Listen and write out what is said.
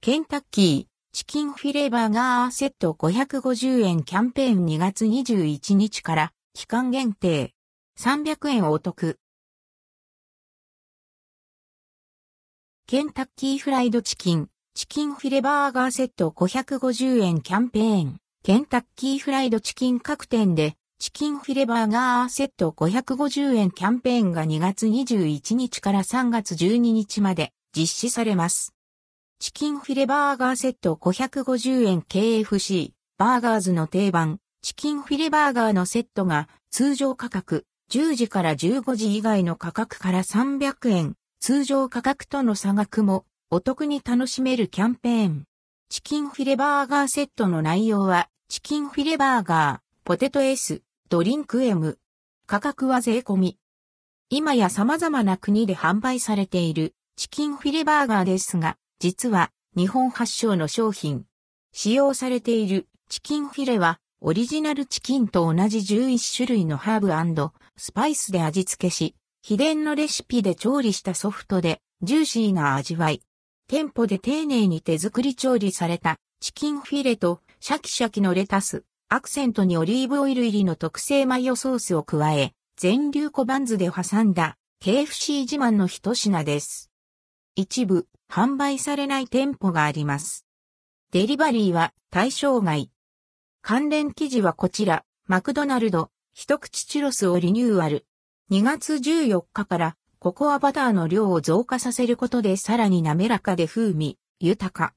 ケンタッキー、チキンフィレバーガーセット550円キャンペーン2月21日から期間限定。300円お得。ケンタッキーフライドチキン、チキンフィレバーガーセット550円キャンペーン。ケンタッキーフライドチキン各店で、チキンフィレバーガーセット550円キャンペーンが2月21日から3月12日まで実施されます。チキンフィレバーガーセット550円 KFC、バーガーズの定番、チキンフィレバーガーのセットが通常価格10時から15時以外の価格から300円、通常価格との差額もお得に楽しめるキャンペーン。チキンフィレバーガーセットの内容は、チキンフィレバーガー、ポテト S、ドリンク M。価格は税込み。今や様々な国で販売されているチキンフィレバーガーですが、実は日本発祥の商品。使用されているチキンフィレはオリジナルチキンと同じ11種類のハーブスパイスで味付けし、秘伝のレシピで調理したソフトでジューシーな味わい。店舗で丁寧に手作り調理されたチキンフィレとシャキシャキのレタス、アクセントにオリーブオイル入りの特製マヨソースを加え、全粒粉バンズで挟んだ KFC 自慢の一品です。一部販売されない店舗があります。デリバリーは対象外。関連記事はこちら、マクドナルド、一口チュロスをリニューアル。2月14日からココアバターの量を増加させることでさらに滑らかで風味、豊か。